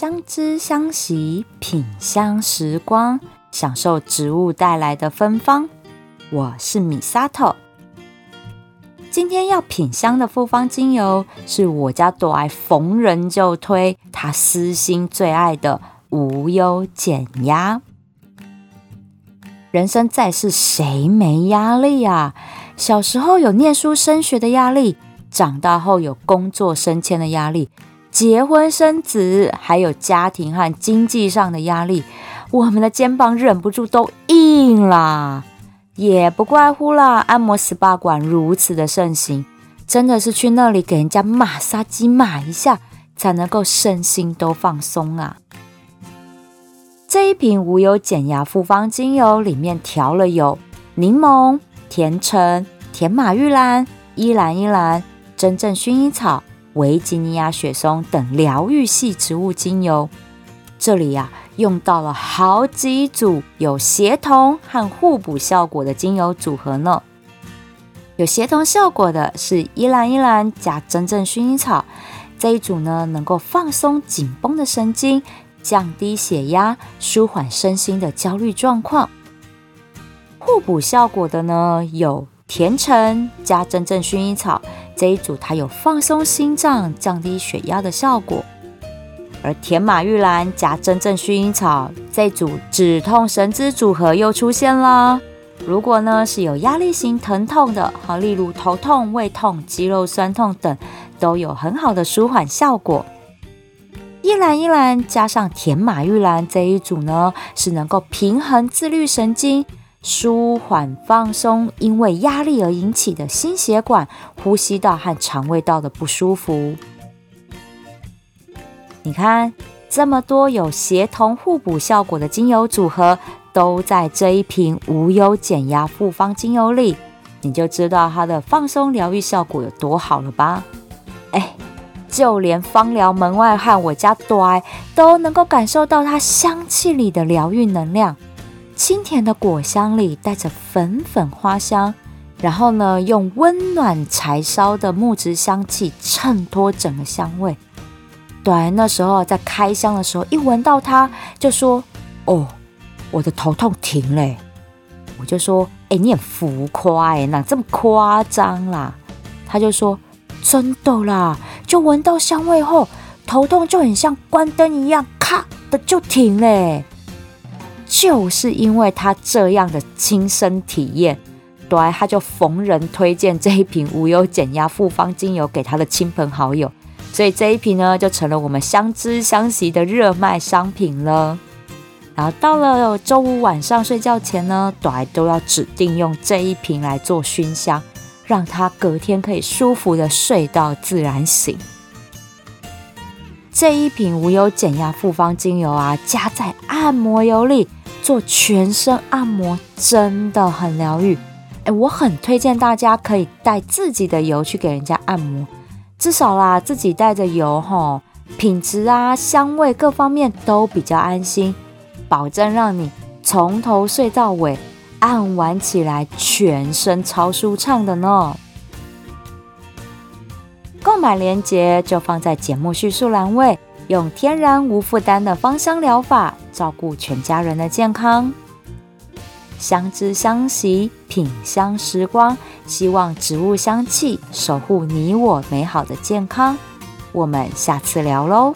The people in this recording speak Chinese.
相知相惜，品香时光，享受植物带来的芬芳。我是米萨头。今天要品香的复方精油，是我家朵爱逢人就推，他私心最爱的无忧减压。人生在世，谁没压力啊？小时候有念书升学的压力，长大后有工作升迁的压力。结婚生子，还有家庭和经济上的压力，我们的肩膀忍不住都硬啦。也不怪乎啦，按摩 SPA 馆如此的盛行，真的是去那里给人家马杀鸡马一下，才能够身心都放松啊。这一瓶无油减压复方精油里面调了有柠檬、甜橙、甜马玉兰、依兰依兰、真正薰衣草。维吉尼亚雪松等疗愈系植物精油，这里呀用到了好几组有协同和互补效果的精油组合呢。有协同效果的是依兰依兰加真正薰衣草这一组呢，能够放松紧绷的神经，降低血压，舒缓身心的焦虑状况。互补效果的呢，有甜橙加真正薰衣草。这一组它有放松心脏、降低血压的效果，而甜马玉兰加真正薰衣草这一组止痛神之组合又出现了。如果呢是有压力型疼痛的，好，例如头痛、胃痛、肌肉酸痛等，都有很好的舒缓效果。依兰依兰加上甜马玉兰这一组呢，是能够平衡自律神经。舒缓放松，因为压力而引起的心血管、呼吸道和肠胃道的不舒服。你看，这么多有协同互补效果的精油组合，都在这一瓶无忧减压复方精油里，你就知道它的放松疗愈效果有多好了吧？哎，就连芳疗门外汉我家朵都能够感受到它香气里的疗愈能量。清甜的果香里带着粉粉花香，然后呢，用温暖柴烧的木质香气衬托整个香味。对，那时候在开箱的时候，一闻到它，就说：“哦，我的头痛停嘞。”我就说：“哎，你很浮夸哎，哪这么夸张啦？”他就说：“真的啦，就闻到香味后，头痛就很像关灯一样，咔的就停嘞。”就是因为他这样的亲身体验，对，他就逢人推荐这一瓶无忧减压复方精油给他的亲朋好友，所以这一瓶呢就成了我们相知相惜的热卖商品了。然后到了周五晚上睡觉前呢，对，都要指定用这一瓶来做熏香，让他隔天可以舒服的睡到自然醒。这一瓶无忧减压复方精油啊，加在按摩油里。做全身按摩真的很疗愈，哎，我很推荐大家可以带自己的油去给人家按摩，至少啦，自己带着油哈，品质啊、香味各方面都比较安心，保证让你从头睡到尾，按完起来全身超舒畅的呢。购买链接就放在节目叙述栏位。用天然无负担的芳香疗法照顾全家人的健康，相知相惜，品香时光，希望植物香气守护你我美好的健康。我们下次聊喽。